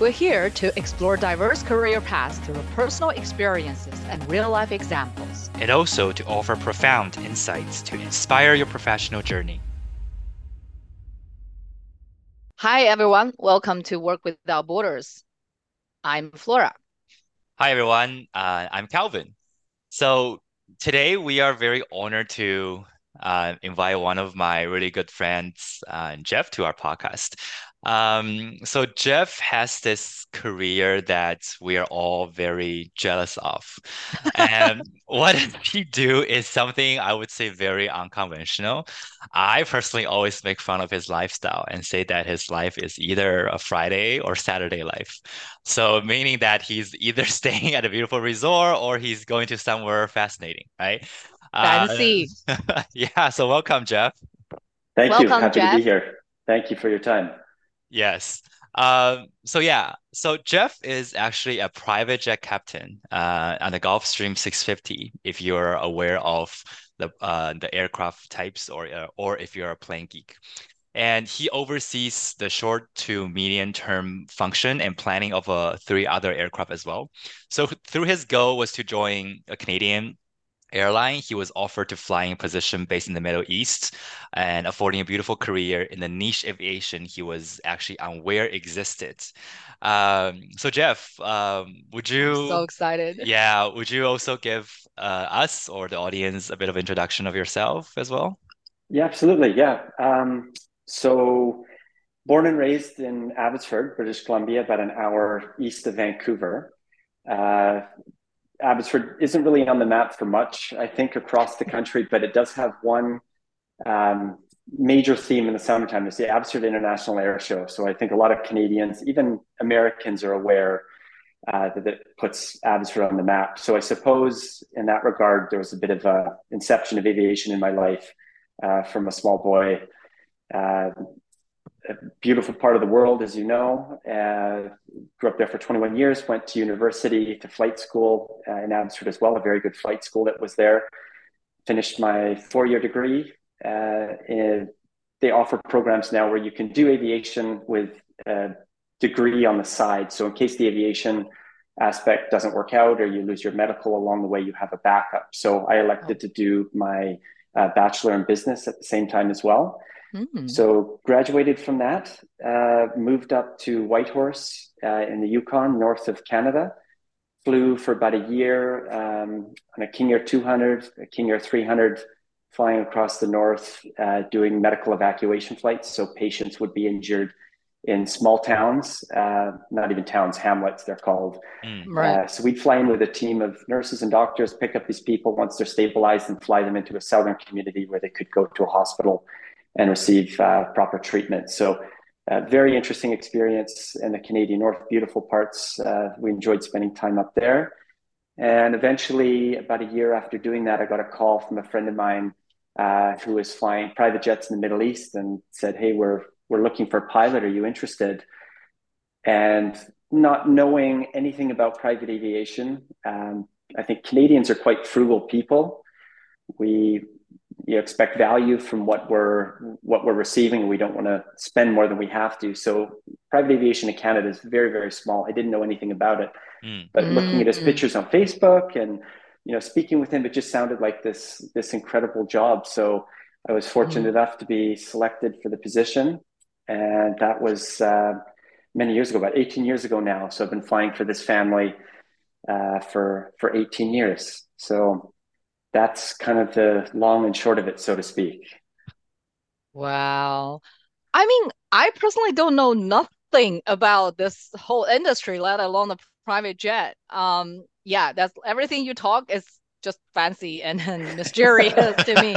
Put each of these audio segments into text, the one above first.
We're here to explore diverse career paths through personal experiences and real life examples. and also to offer profound insights to inspire your professional journey. Hi, everyone. Welcome to Work Without Borders. I'm Flora. Hi, everyone. Uh, I'm Calvin. So today we are very honored to uh, invite one of my really good friends, uh, Jeff, to our podcast. Um, so Jeff has this career that we are all very jealous of. And what he do is something I would say very unconventional. I personally always make fun of his lifestyle and say that his life is either a Friday or Saturday life. So meaning that he's either staying at a beautiful resort or he's going to somewhere fascinating, right? Uh, Fancy. yeah, so welcome, Jeff. Thank you. Welcome, Happy to Jeff. be here. Thank you for your time. Yes. Um, so yeah, so Jeff is actually a private jet captain uh, on the Gulfstream 650, if you're aware of the uh, the aircraft types or uh, or if you're a plane geek. And he oversees the short to medium term function and planning of uh, three other aircraft as well. So through his goal was to join a Canadian airline, he was offered to flying position based in the Middle East and affording a beautiful career in the niche aviation he was actually unaware existed. Um, so Jeff, um, would you, So excited. yeah, would you also give uh, us or the audience a bit of introduction of yourself as well? Yeah, absolutely. Yeah. Um, so, born and raised in Abbotsford, British Columbia, about an hour east of Vancouver. Uh, Abbotsford isn't really on the map for much, I think, across the country, but it does have one um, major theme in the summertime. It's the Abbotsford International Air Show. So I think a lot of Canadians, even Americans, are aware uh, that it puts Abbotsford on the map. So I suppose in that regard, there was a bit of a inception of aviation in my life uh, from a small boy. Uh, a beautiful part of the world, as you know. Uh, grew up there for 21 years, went to university, to flight school uh, in Abbotsford as well, a very good flight school that was there. Finished my four year degree. Uh, in, they offer programs now where you can do aviation with a degree on the side. So, in case the aviation aspect doesn't work out or you lose your medical along the way, you have a backup. So, I elected to do my uh, bachelor in business at the same time as well. Mm. So graduated from that, uh, moved up to Whitehorse uh, in the Yukon, north of Canada. Flew for about a year um, on a King Air 200, a King Air 300, flying across the north, uh, doing medical evacuation flights. So patients would be injured in small towns, uh, not even towns, hamlets, they're called. Mm. Right. Uh, so we'd fly in with a team of nurses and doctors, pick up these people once they're stabilized, and fly them into a southern community where they could go to a hospital and receive uh, proper treatment. So, uh, very interesting experience in the Canadian North, beautiful parts. Uh, we enjoyed spending time up there. And eventually, about a year after doing that, I got a call from a friend of mine uh, who was flying private jets in the Middle East and said, "Hey, we're we're looking for a pilot. Are you interested?" And not knowing anything about private aviation, um, I think Canadians are quite frugal people. We you expect value from what we're what we're receiving. We don't want to spend more than we have to. So private aviation in Canada is very very small. I didn't know anything about it, Mm. but looking at his Mm. pictures on Facebook and you know speaking with him, it just sounded like this this incredible job. So I was fortunate Mm. enough to be selected for the position, and that was uh, many years ago, about 18 years ago now. So I've been flying for this family uh, for for 18 years. So that's kind of the long and short of it, so to speak. Wow. I mean, I personally don't know nothing about this whole industry, let alone the private jet. Um, yeah, that's everything you talk is just fancy and, and mysterious to me.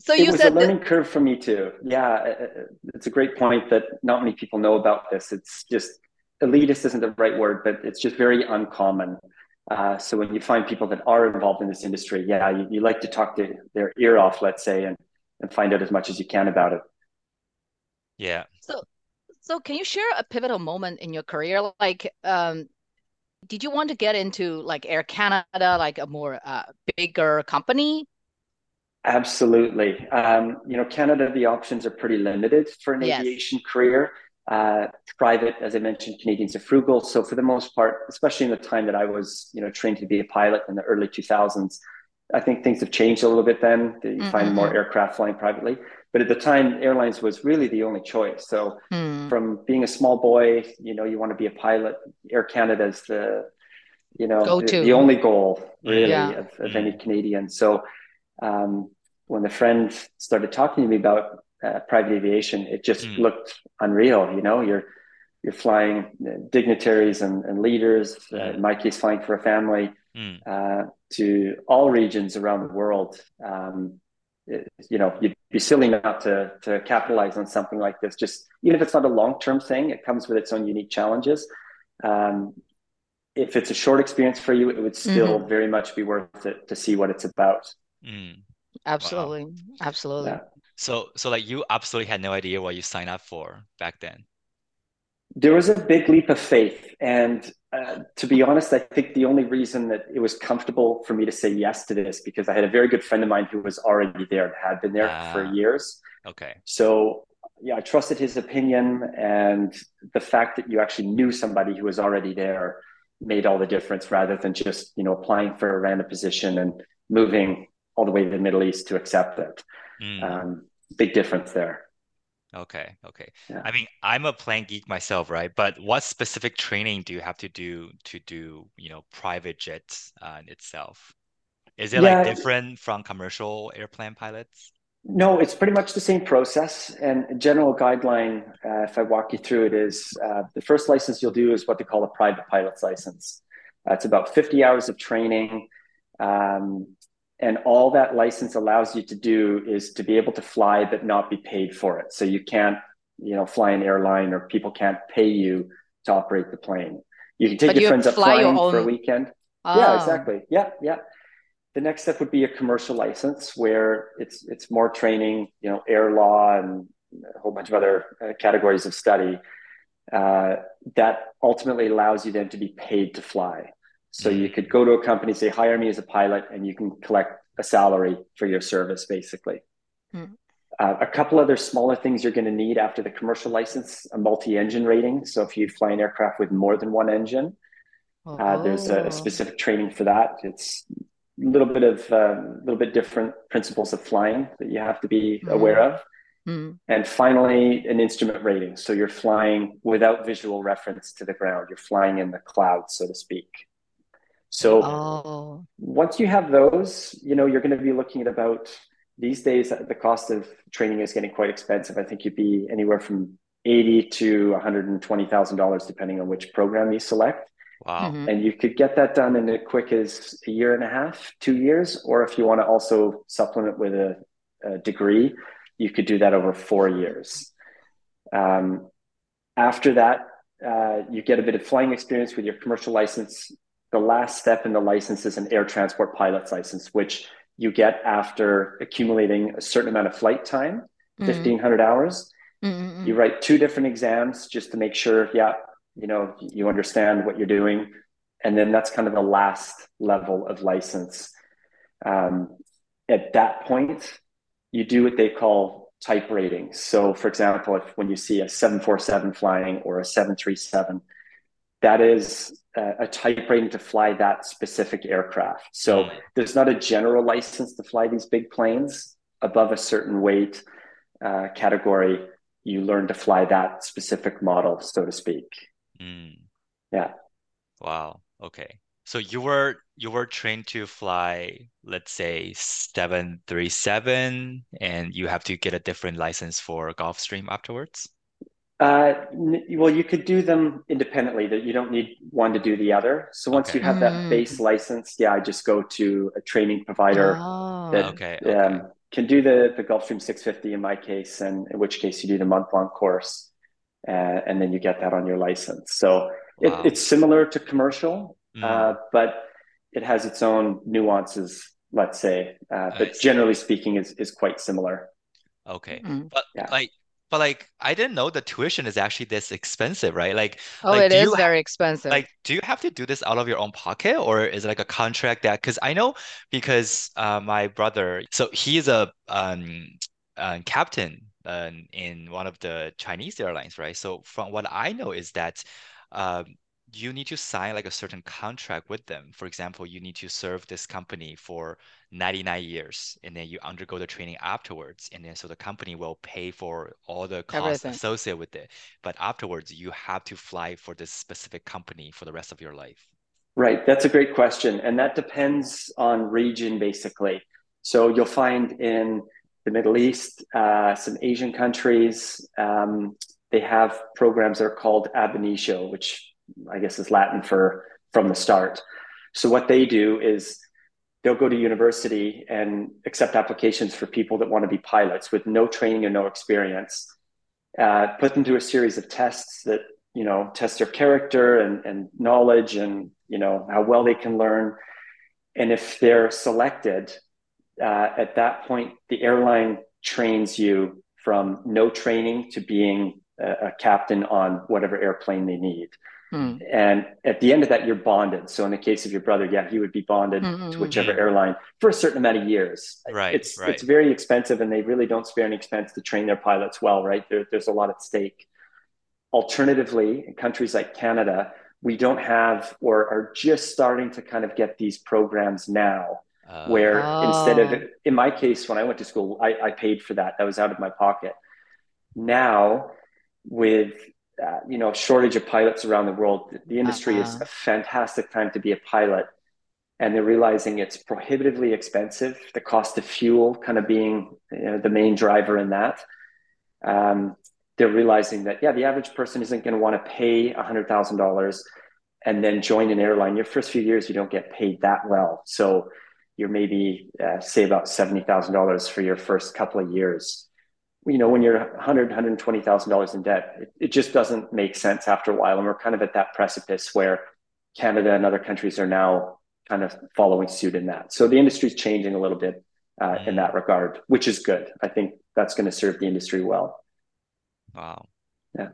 So it you was a said that, learning curve for me too. Yeah, uh, it's a great point that not many people know about this. It's just elitist isn't the right word, but it's just very uncommon. Uh, so when you find people that are involved in this industry, yeah, you, you like to talk to their ear off, let's say, and, and find out as much as you can about it. Yeah. so so can you share a pivotal moment in your career? Like, um, did you want to get into like Air Canada, like a more uh, bigger company? Absolutely. Um, you know, Canada, the options are pretty limited for an Yes. aviation career. Uh, private, as I mentioned, Canadians are frugal. So for the most part, especially in the time that I was, you know, trained to be a pilot in the early 2000s, I think things have changed a little bit then. You mm-hmm. find more aircraft flying privately. But at the time, airlines was really the only choice. So mm. from being a small boy, you know, you want to be a pilot. Air Canada is the, you know, the, the, only goal really yeah. of, of any Canadian. So um, when the friend started talking to me about uh, private aviation, it just mm. looked unreal. You know, you're you're flying dignitaries and, and leaders. Uh, in my case, flying for a family mm. uh, to all regions around the world. Um, it, you know, you'd be silly not to to capitalize on something like this. Just even if it's not a long term thing, it comes with its own unique challenges. Um, if it's a short experience for you, it would still mm-hmm. very much be worth it to see what it's about. Mm. Absolutely, wow. absolutely. Yeah. So, so like you absolutely had no idea what you signed up for back then. There was a big leap of faith, and uh, to be honest, I think the only reason that it was comfortable for me to say yes to this because I had a very good friend of mine who was already there and had been there for ah, years. Okay. So yeah, I trusted his opinion, and the fact that you actually knew somebody who was already there made all the difference, rather than just you know applying for a random position and moving all the way to the Middle East to accept it. Mm. Um, big difference there. Okay, okay. Yeah. I mean, I'm a plane geek myself, right? But what specific training do you have to do to do, you know, private jets uh, itself? Is it yeah, like different from commercial airplane pilots? No, it's pretty much the same process. And general guideline, uh, if I walk you through it, is uh, the first license you'll do is what they call a private pilot's license. Uh, it's about 50 hours of training. Um, and all that license allows you to do is to be able to fly but not be paid for it. So you can't you know fly an airline or people can't pay you to operate the plane. You can take but your you friends up flying own... for a weekend. Oh. yeah exactly. Yeah yeah. The next step would be a commercial license where it's it's more training you know air law and a whole bunch of other uh, categories of study. Uh, that ultimately allows you then to be paid to fly so you could go to a company, say, hire me as a pilot, and you can collect a salary for your service, basically. Mm. Uh, a couple other smaller things you're going to need after the commercial license a multi engine rating. So if you fly an aircraft with more than one engine, oh. uh, there's a, a, oh. specific training for that. It's a little bit of a uh, little bit different principles of flying that you have to be mm. aware of. Mm. And finally, an instrument rating. So you're flying without visual reference to the ground. You're flying in the clouds, so to speak. So oh. once you have those, you know, you're going to be looking at about these days, the cost of training is getting quite expensive. I think you'd be anywhere from 80 to $120,000, depending on which program you select. Wow. Mm-hmm. And you could get that done in as quick as a year and a half, two years, or if you want to also supplement with a, a degree, you could do that over four years. Um, after that, uh, you get a bit of flying experience with your commercial license the last step in the license is an air transport pilot's license, which you get after accumulating a certain amount of flight time, mm-hmm. 1500 hours. Mm-hmm. You write two different exams just to make sure, yeah, you know, you understand what you're doing. And then that's kind of the last level of license. Um, at that point, you do what they call type ratings. So, for example, if when you see a 747 flying or a 737, that is a type rating to fly that specific aircraft. So mm. there's not a general license to fly these big planes above a certain weight uh, category. You learn to fly that specific model, so to speak. Mm. Yeah. Wow. Okay. So you were you were trained to fly, let's say seven three seven, and you have to get a different license for Gulfstream afterwards. Uh, well, you could do them independently. That you don't need one to do the other. So once okay. you have that mm. base license, yeah, I just go to a training provider oh. that okay, okay. Um, can do the the Gulfstream 650 in my case, and in which case you do the month long course, uh, and then you get that on your license. So wow. it, it's similar to commercial, mm. uh, but it has its own nuances. Let's say, uh, but generally speaking, is is quite similar. Okay, mm. but yeah. like but like I didn't know the tuition is actually this expensive, right? Like oh, like, it is very expensive. Like, do you have to do this out of your own pocket, or is it like a contract that? Because I know because uh, my brother, so he's a um, uh, captain uh, in one of the Chinese airlines, right? So from what I know is that um, you need to sign like a certain contract with them. For example, you need to serve this company for 99 years and then you undergo the training afterwards. And then so the company will pay for all the costs Everything. associated with it. But afterwards, you have to fly for this specific company for the rest of your life. Right. That's a great question. And that depends on region, basically. So you'll find in the Middle East, uh, some Asian countries, um, they have programs that are called ab initio, which I guess is Latin for from the start. So what they do is they'll go to university and accept applications for people that want to be pilots with no training and no experience. Uh, put them through a series of tests that you know test their character and, and knowledge and you know how well they can learn. And if they're selected, uh, at that point, the airline trains you from no training to being a, a captain on whatever airplane they need. Mm. And at the end of that, you're bonded. So in the case of your brother, yeah, he would be bonded mm-hmm. to whichever airline for a certain amount of years. Right. It's right. it's very expensive, and they really don't spare any expense to train their pilots well. Right. There, there's a lot at stake. Alternatively, in countries like Canada, we don't have or are just starting to kind of get these programs now. Uh, where oh. instead of in my case when i went to school I, I paid for that that was out of my pocket now with uh, you know shortage of pilots around the world. The industry uh-huh. is a fantastic time to be a pilot and they're realizing it's prohibitively expensive the cost of fuel kind of being you know, the main driver in that. Um, they're realizing that yeah the average person isn't going to want to pay $100000 and then join an airline. Your first few years you don't get paid that well. So you're maybe uh, say about $70000 for your first couple of years you know, when you're 100, 120,000 dollars in debt, it, it, just doesn't make sense after a while. And we're kind of at that precipice where Canada and other countries are now kind of following suit in that. So the industry is changing a little bit uh, in that regard, which is good. I think that's going to serve the industry well. Wow. Yeah.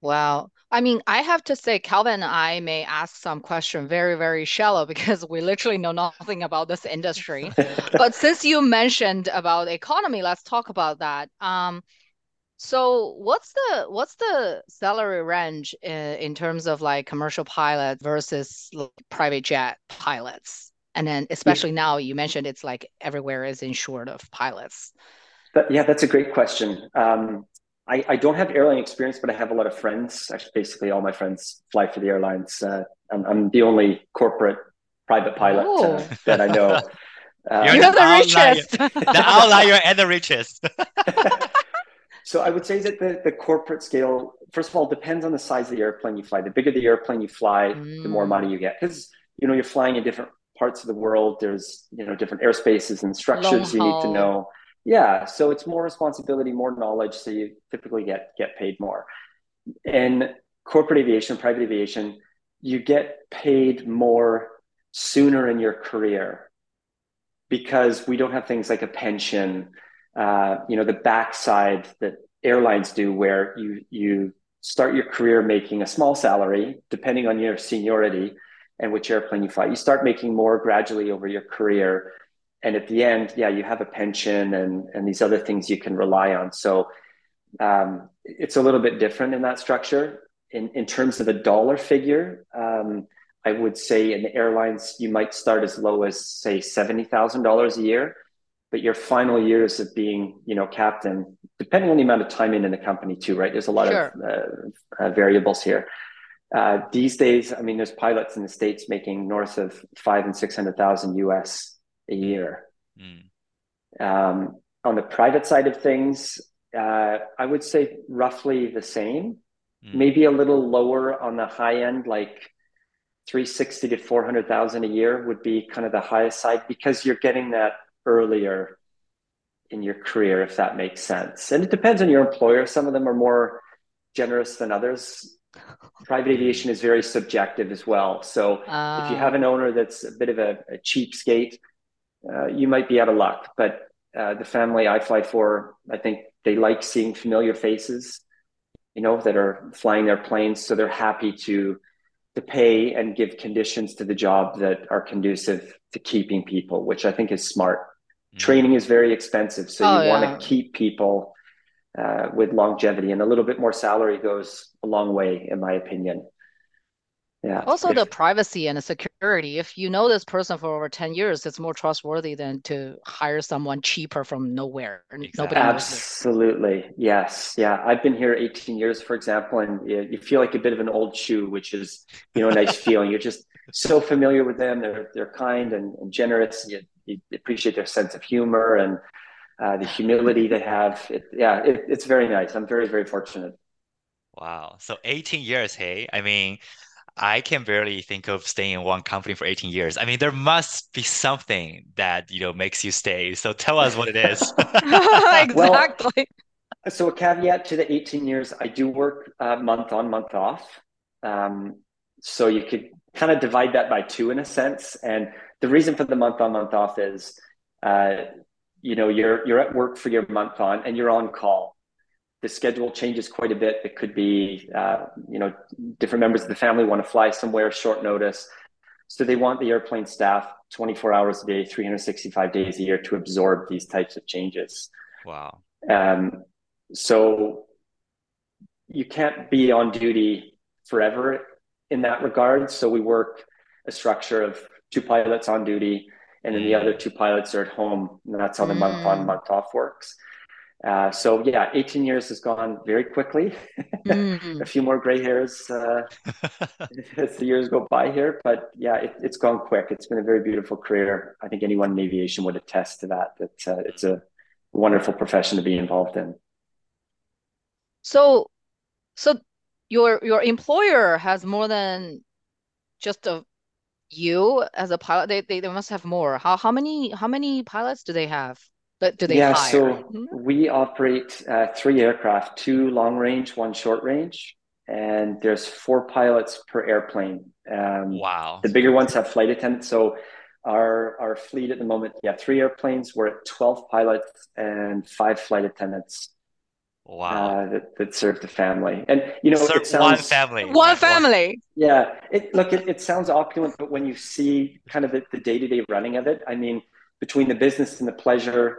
Wow. I mean, I have to say, Calvin and I may ask some question very, very shallow because we literally know nothing about this industry. but since you mentioned about economy, let's talk about that. Um, so what's the what's the salary range in, in terms of like commercial pilot versus private jet pilots? And then especially yeah. now you mentioned it's like everywhere is insured of pilots. But yeah, that's a great question. Um, I, I don't have airline experience, but I have a lot of friends. Actually, basically, all my friends fly for the airlines. Uh, I'm, I'm, the only corporate private pilot uh, oh. that I know. Uh, You're the, the richest. the outlier and the richest. so I would say that the, the corporate scale, first of all, depends on the size of the airplane you fly. The bigger the airplane you fly, mm. the more money you get. Because you know you're flying in different parts of the world. There's you know different airspaces and structures you need to know yeah so it's more responsibility more knowledge so you typically get get paid more. In corporate aviation private aviation you get paid more sooner in your career because we don't have things like a pension uh, you know the backside that airlines do where you you start your career making a small salary depending on your seniority and which airplane you fly. You start making more gradually over your career and at the end, yeah, you have a pension and and these other things you can rely on. So um, it's a little bit different in that structure. In in terms of a dollar figure, um, I would say in the airlines you might start as low as say seventy thousand dollars a year, but your final years of being you know captain, depending on the amount of time in in the company too, right? There's a lot sure. of uh, uh, variables here. Uh, these days, I mean, there's pilots in the states making north of five and six hundred thousand US a year. Mm. Um, on the private side of things, uh, I would say roughly the same, mm. maybe a little lower on the high end, like 360 to 400,000 a year would be kind of the highest side because you're getting that earlier in your career, if that makes sense. And it depends on your employer. Some of them are more generous than others. Private aviation is very subjective as well. So uh, if you have an ah. owner that's a bit of a, a cheapskate, uh, you might be out of luck. But uh, the family I fly for, I think they like seeing familiar faces, you know, that are flying their planes. So they're happy to to pay and give conditions to the job that are conducive to keeping people, which I think is smart. mm. training is very expensive. So oh, you yeah. want to keep people uh, with longevity, and a little bit more salary goes a long way, in my opinion. Yeah. Also, if, the privacy and the security. If you know this person for over 10 years, it's more trustworthy than to hire someone cheaper from nowhere. Exactly. Nobody Absolutely. Yes. Yeah. I've been here 18 years, for example, and you feel like a bit of an old shoe, which is, you know, a nice feeling. You're just so familiar with them. They're, they're kind and, and generous. You, you appreciate their sense of humor and uh, the humility they have. It, yeah, it, it's very nice. I'm very, very fortunate. Wow. So 18 years, hey? I mean, I can barely think of staying in one company for 18 years. I mean, there must be something that, you know, makes you stay. So tell us what it is. exactly. Well, so a caveat to the 18 years, I do work uh, month on, month off. Um, so you could kind of divide that by two in a sense. And the reason for the month on, month off is, uh, you know, you're you're at work for your month on, and you're on call the schedule changes quite a bit. It could be, uh, you know, different members of the family want to fly somewhere short notice. So they want the airplane staff 24 hours a day, 365 days a year to absorb these types of changes. Wow. Um, so you can't be on duty forever in that regard. So we work a structure of two pilots on duty, and then the mm. other two pilots are at home. And that's how the mm. month on, month off works. Uh, so yeah, 18 years has gone very quickly. Mm. a few more gray hairs uh, as the years go by here, but yeah, it, has gone quick. It's been a very beautiful career. I think anyone in aviation would attest to that. That uh, it's a wonderful profession to be involved in. So, so your your employer has more than just a you as a pilot. They, they they must have more. How how many how many pilots do they have? But do they yeah, hire? so mm-hmm. we operate uh, three aircraft, two long range, one short range, and there's four pilots per airplane. Um, wow. The bigger ones have flight attendants. So our our fleet at the moment, yeah, three airplanes. We're at 12 pilots and five flight attendants. Wow. Uh, that, that serve the family. And, you know, Serve it sounds, one family. One family. Yeah. It, look, it, it sounds opulent, but when you see kind of the, the day-to-day running of it, I mean, between the business and the pleasure, it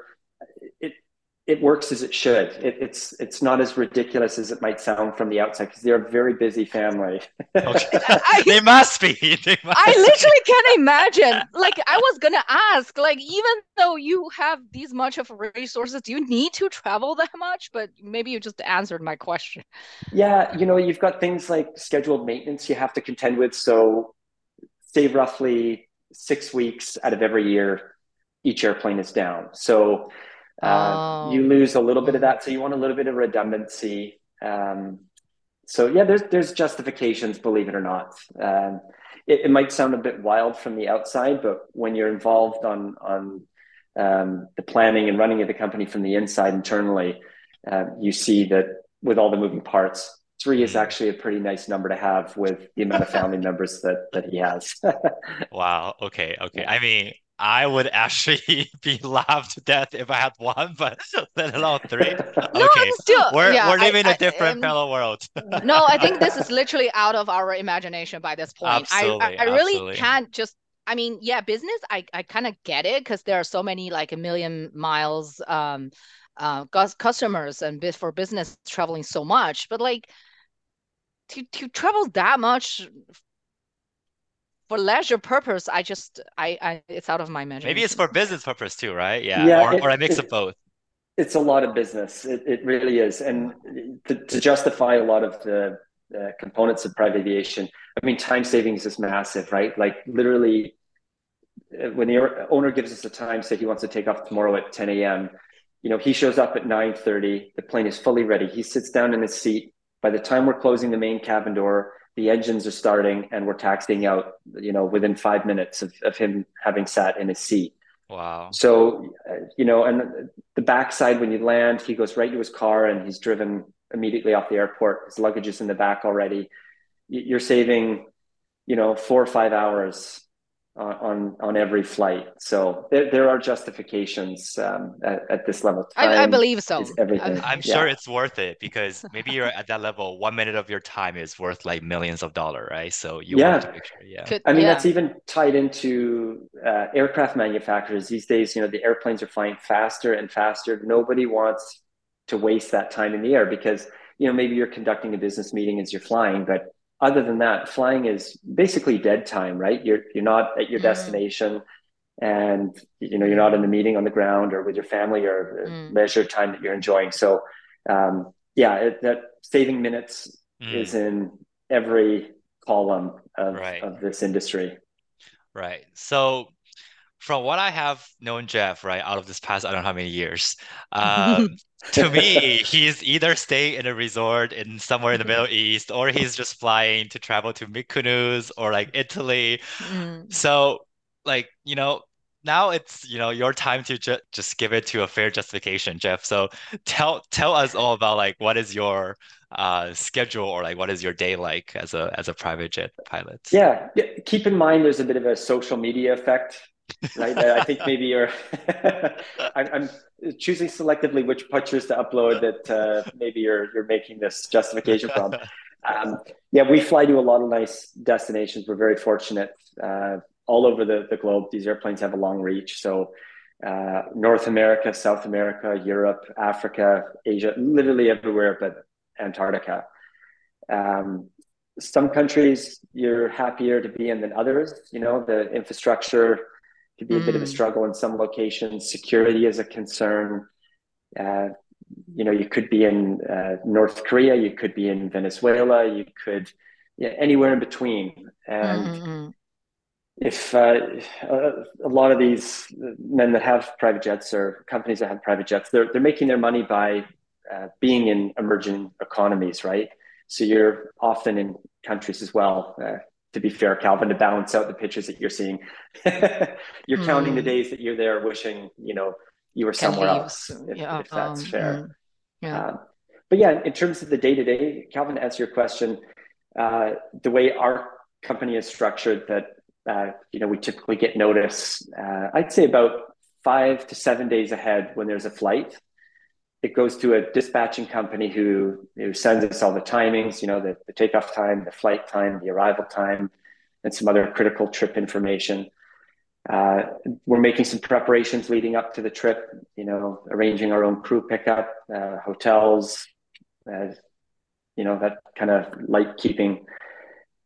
it works as it should. It, it's it's not as ridiculous as it might sound from the outside because they're a very busy family. okay. I, they must be. They must I literally can't imagine. Like I was gonna ask, like even though you have these much of resources, do you need to travel that much? But maybe you just answered my question. Yeah, you know, you've got things like scheduled maintenance you have to contend with. So, say roughly six weeks out of every year, each airplane is down. So uh, oh. You lose a little bit of that, so you want a little bit of redundancy. Um, so yeah, there's there's justifications, believe it or not. Um, it, it, might sound a bit wild from the outside, but when you're involved on on um, the planning and running of the company from the inside internally, uh, you see that with all the moving parts, three is mm. actually a pretty nice number to have with the amount of family members that that he has. wow. Okay. Okay. I mean, I would actually be laughed to death if I had one, but let alone three. No, okay, still, we're yeah, we're living I, a different um, parallel world. no, I think this is literally out of our imagination by this point. Absolutely, I I, I really absolutely. can't just. I mean, yeah, business. I I kind of get it because there are so many like a million miles um uh customers and for business traveling so much, but like to to travel that much for leisure purpose, I just I, I it's out of my measure. Maybe it's for business purpose too, right? Yeah, yeah or, it, or a mix it, of both. It's a lot of business. It, it really is, and to, to justify a lot of the uh, components of private aviation, I mean, time savings is massive, right? Like literally, uh, when the owner gives us a time, say he wants to take off tomorrow at 10 a.m. You know, he shows up at 9:30. The plane is fully ready. He sits down in his seat. By the time we're closing the main cabin door, the engines are starting and we're taxiing out, you know, within five minutes of, of him having sat in his seat. Wow. So, you know, and the backside, when you land, he goes right to his car and he's driven immediately off the airport. His luggage is in the back already. You're saving, you know, four or five hours on on every flight. So there, there are justifications um, at, at, this level. Time I, I believe so. Everything. I'm yeah. sure it's worth it because maybe you're at that level. One minute of your time is worth like millions of dollars, right? So you yeah. want to make sure. Yeah. Could, I mean, yeah. that's even tied into uh, aircraft manufacturers these days. You know, the airplanes are flying faster and faster. Nobody wants to waste that time in the air because you know maybe you're conducting a business meeting as you're flying, but other than that, flying is basically dead time, right? You're you're not at your mm. destination, and you know you're not in a meeting on the ground or with your family or mm. leisure time that you're enjoying. So, um, yeah, it, that saving minutes mm. is in every column of, right. of this industry. Right. So from what I have known Jeff, right, out of this past, I don't know how many years, um, to me, he's either staying in a resort in somewhere in the Middle East, or he's just flying to travel to Mykonos or like Italy. Mm. So, like, you know, now it's you know your time to ju- just give it to a fair justification, Jeff. So tell tell us all about like what is your uh, schedule or like what is your day like as a as a private jet pilot? Yeah, keep in mind there's a bit of a social media effect right? I think maybe you're. I'm, choosing selectively which pictures to upload that uh, maybe you're you're making this justification from. Um, yeah, we fly to a lot of nice destinations. We're very fortunate uh, all over the, the globe. These airplanes have a long reach. So, uh, North America, South America, Europe, Africa, Asia, literally everywhere but Antarctica. Um, some countries you're happier to be in than others. You know, the infrastructure could be a mm. bit of a mm. struggle in some locations. Security is a concern. Uh, you know, you could be in uh, North Korea, you could be in Venezuela, you could yeah, anywhere in between. And mm-hmm. if uh, a, lot of these men that have private jets or companies that have private jets, they're they're making their money by uh, being in emerging economies, right? So you're often in countries as well. To be fair, Calvin, to balance out the pitches that you're seeing. you're mm. counting the hmm. days that you're there, wishing you know you were somewhere else, if, yeah, if that's um, fair. Mm, yeah. Um, but yeah, in terms of the day to day, Calvin, to answer your question, uh, the way our company is structured, that uh, you know we typically get notice. Uh, I'd say about five to seven days ahead when there's a flight it goes to a dispatching company who, who sends us all the timings, you know, the, the takeoff time, the flight time, the arrival time, and some other critical trip information. Uh, we're making some preparations leading up to the trip, you know, arranging our own crew pickup, uh, hotels, uh, you know, that kind of light keeping.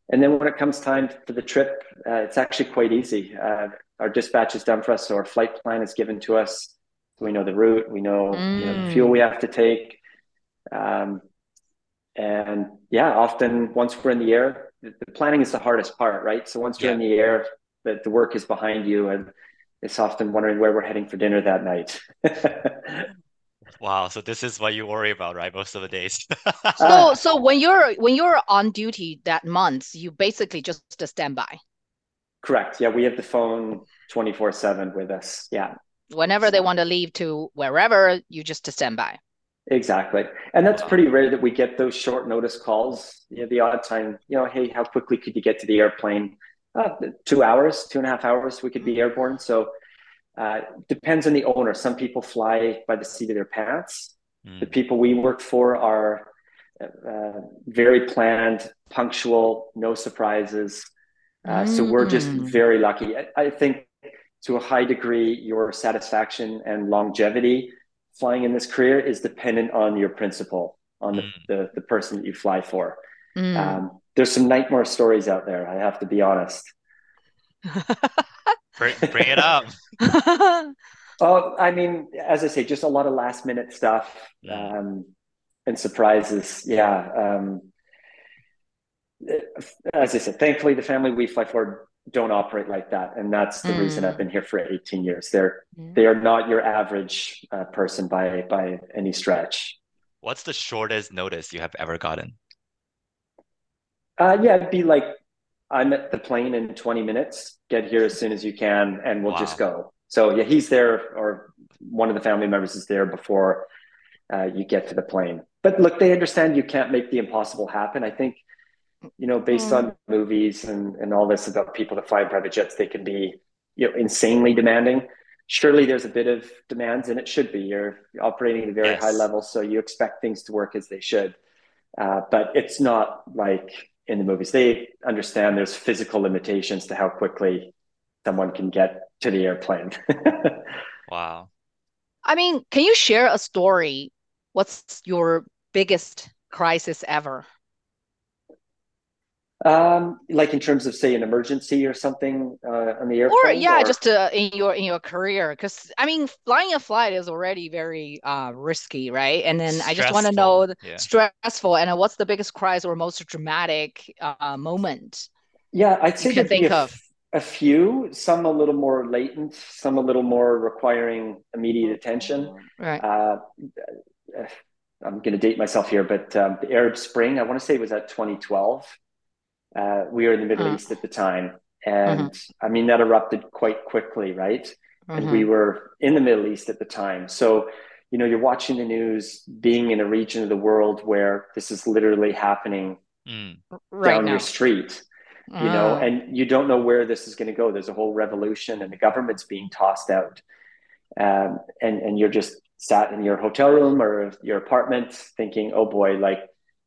And then when it comes time for the trip, uh, it's actually quite easy. Uh, our dispatch is done for us, so our flight plan is given to us we know the route, we know, mm. you know the fuel we have to take. Um, and yeah, often once we're in the air, the, the planning is the hardest part, right? So once you're in the air, the, the work is behind you and it's often wondering where we're heading for dinner that night. wow, so this is what you worry about, right? Most of the days. so so when you're when you're on duty that month, you basically just stand by. Correct. Yeah, we have the phone 24/7 with us. Yeah whenever they want to leave to wherever, you just to stand by. Exactly. And that's pretty rare that we get those short notice calls. You know, the odd time, you know, hey, how quickly could you get to the airplane? Uh, two hours, two and a half hours, we could be airborne. So uh, depends on the owner. Some people fly by the seat of their pants. Mm. The people we work for are uh, very planned, punctual, no surprises. Mm. So we're just mm. very lucky. I, I think to a high degree, your satisfaction and longevity flying in this career is dependent on your principal, on the, mm. the, the, person that you fly for. Mm. Um, there's some nightmare stories out there, I have to be honest. bring, bring it up. oh, I mean, as I say, just a lot of last minute stuff um, and surprises. Yeah. Um, as I said, thankfully, the family we fly for don't operate like that. And that's the mm. reason i've been here for 18 years. They're mm. they are not your average uh, person by by any stretch. What's the shortest notice you have ever gotten? Uh, yeah it'd be like i'm at the plane in 20 minutes. Get here as soon as you can and we'll wow. just go. So yeah he's there or one of the family members is there before uh, you get to the plane. But look they understand you can't make the impossible happen. I think you know, based mm. on movies and, and all this about people that fly in private jets, they can be, you know, insanely demanding. Surely there's a bit of demands, and it should be. You're operating at a very yes. high level, so you expect things to work as they should. Uh, but it's not like in the movies. They understand there's physical limitations to how quickly someone can get to the airplane. wow. I mean, can you share a story? What's your biggest crisis ever? Um, like in terms of say an emergency or something uh, on the airplane, or yeah, or... just uh, in your in your career, because I mean, flying a flight is already very uh, risky, right? And then stressful. I just want to know yeah. stressful, and what's the biggest crisis or most dramatic uh, moment? Yeah, I'd say you can think of a few, some a little more latent, some a little more requiring immediate attention. Right. Uh, I'm going to date myself here, but um, the Arab Spring, I want to say it was at 2012. Uh, we were in the Middle uh-huh. East at the time. And uh-huh. I mean, that erupted quite quickly, right? Uh-huh. And we mm-hmm. were in the Middle East at the time. So, you know, you're watching the news, being in a region of the world where this is literally happening mm. right down now. your street you know, mm. and you don't know where this is going to go. There's a whole revolution, and the government's being tossed out, um, and and you're just sat in your hotel room or your apartment thinking, oh boy, like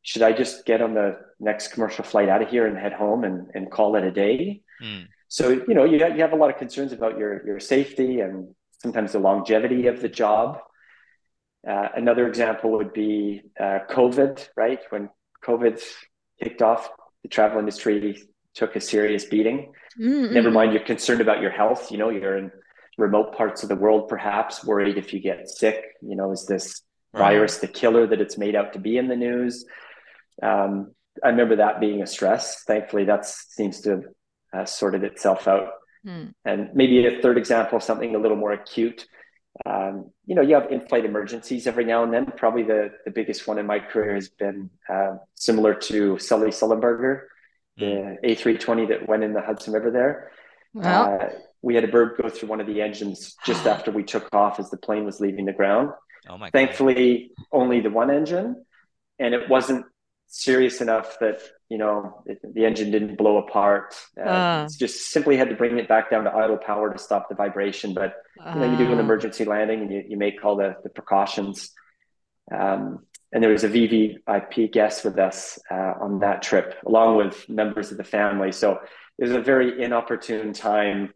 should I just get on the next commercial flight out of here and head home and, and call it a day? Mm. So you know you have, you have a lot of concerns about your your safety and sometimes the longevity of the job. Uh, another example would be uh, COVID, right? When COVID kicked off, the travel industry took a serious beating. Mm-hmm. Never mind, you're concerned about your health. You know, you're in remote parts of the world, perhaps worried if you get sick. You know, is this right. virus the killer that it's made out to be in the news? Um, I remember that being a stress. Thankfully, that seems to have uh, sorted itself out. Mm. And maybe a third example, something a little more acute. Um, you know, you have in-flight emergencies every now and then. Probably the, the biggest one in my career has been uh, similar to Sully Sullenberger the A320 that went in the Hudson River there. Well. Uh, we had a bird go through one of the engines just after we took off as the plane was leaving the ground. Oh my Thankfully, only the one engine, and it wasn't serious enough that you know it, the engine didn't blow apart. Uh, uh. Just simply had to bring it back down to idle power to stop the vibration. But you know, you do an uh. emergency landing and you, you make all the, the precautions. Um, and there was a VVIP guest with us uh, on that trip, along with members of the family. So it was a very inopportune time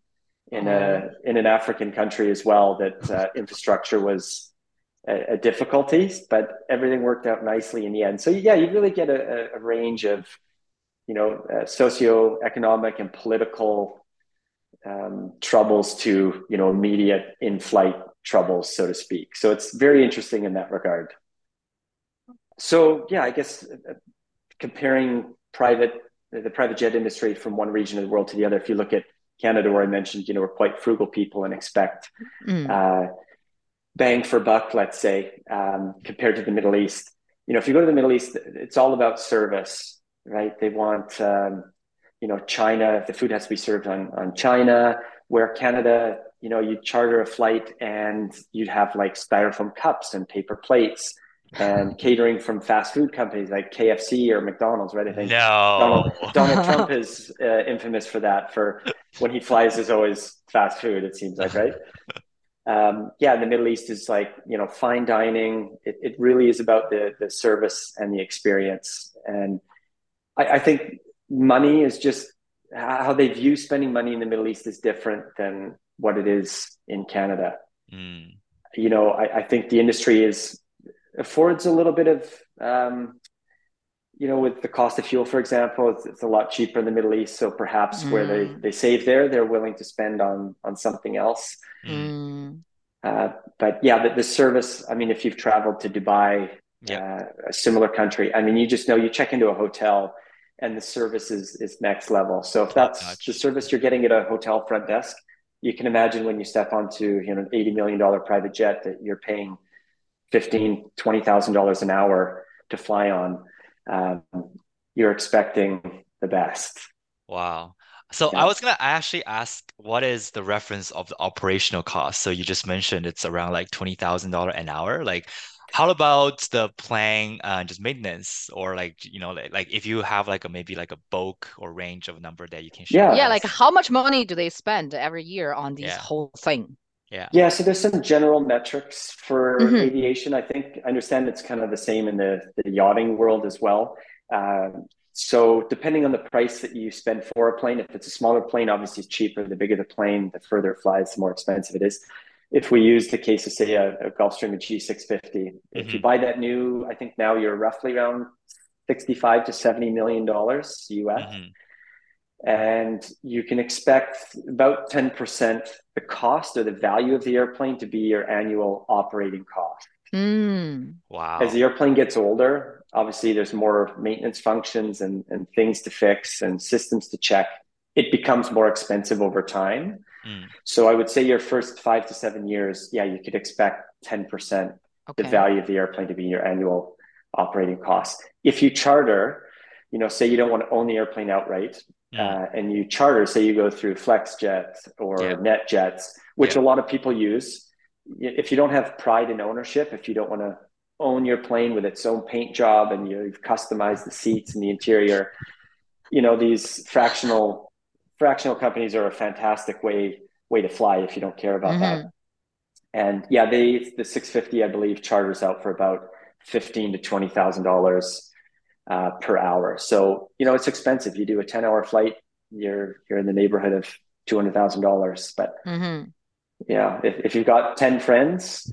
in a in an African country as well that uh, infrastructure was a, difficulties, but everything worked out nicely in the end. So yeah, you really get a, a range of you know uh, socioeconomic and political um, troubles to you know immediate in-flight troubles, so to speak. So it's very interesting in that regard so yeah, I guess uh, comparing private the private jet industry from one region of the world to the other. If you look at Canada, where I mentioned, you know, we're quite frugal people and expect mm. uh, bang for buck, let's say, um, compared to the Middle East. You know, if you go to the Middle East, it's all about service, right? They want, um, you know, China. The food has to be served on on China. Where Canada, you know, you charter a flight and you'd have like styrofoam cups and paper plates and catering from fast food companies like KFC or McDonald's, right? I think no. Donald, Donald Trump is uh, infamous for that. For when he flies, is always fast food. It seems like, right? Um, yeah, the Middle East is like you know fine dining. It, it really is about the the service and the experience. And I, I think money is just how they view spending money in the Middle East is different than what it is in Canada. Mm. You know, I, I think the industry is affords a little bit of um, you know with the cost of fuel for example it's, it's a lot cheaper in the middle east so perhaps mm. where they, mm. they save there they're willing to spend on on something else mm. uh, but yeah the, the service i mean if you've traveled to dubai yeah. uh, a similar country i mean you just know you check into a hotel and the service is, is next level so if that's gotcha. the service you're getting at a hotel front desk you can imagine when you step onto you know an 80 million dollar private jet that you're paying fifteen, twenty thousand dollars an hour to fly on, um, you're expecting the best. Wow. So yeah. I was gonna actually ask, what is the reference of the operational cost? So you just mentioned it's around like twenty thousand dollar an hour. Like, How about the plan, uh, just maintenance or like, you know, like, like if you have like a maybe like a bulk or range of number that you can share? Yeah. Yeah, like how much money do they spend every year on these Yeah. whole thing? Yeah. Yeah, so there's some general metrics for Mhm. aviation. I think I understand it's kind of the same in the, the yachting world as well. Um, so depending on the price that you spend for a plane, if it's a smaller plane, obviously it's cheaper. The bigger the plane, the further it flies, the more expensive it is. If we use the case of say a, a Gulfstream G650, if you Mhm. buy that new, I think now you're roughly around 65 to 70 million dollars US Mhm. And you can expect about 10% the cost or the value of the airplane to be your annual operating cost. Mm. Wow. As the airplane gets older, obviously there's more maintenance functions and, and things to fix and systems to check. It becomes more expensive over time. Mm. So I would say your first five to seven years, yeah, you could expect 10% the value of the airplane to be your annual operating cost. If you charter, you know, say you don't want to own the airplane outright, Mm. uh, and you charter, say you go through FlexJet or Yeah. NetJets, which Yeah. a lot of people use. If you don't have pride in ownership, if you don't want to own your plane with its own paint job and you've customized the seats and the interior, you know, these fractional fractional companies are a fantastic way way to fly if you don't care about that. And yeah, they the 650, I believe, charters out for about fifteen to twenty thousand dollars uh, per hour. So you know, it's expensive. You do a ten hour flight, you're you're in the neighborhood of two hundred thousand dollars. But hmm yeah, if if you've got ten friends,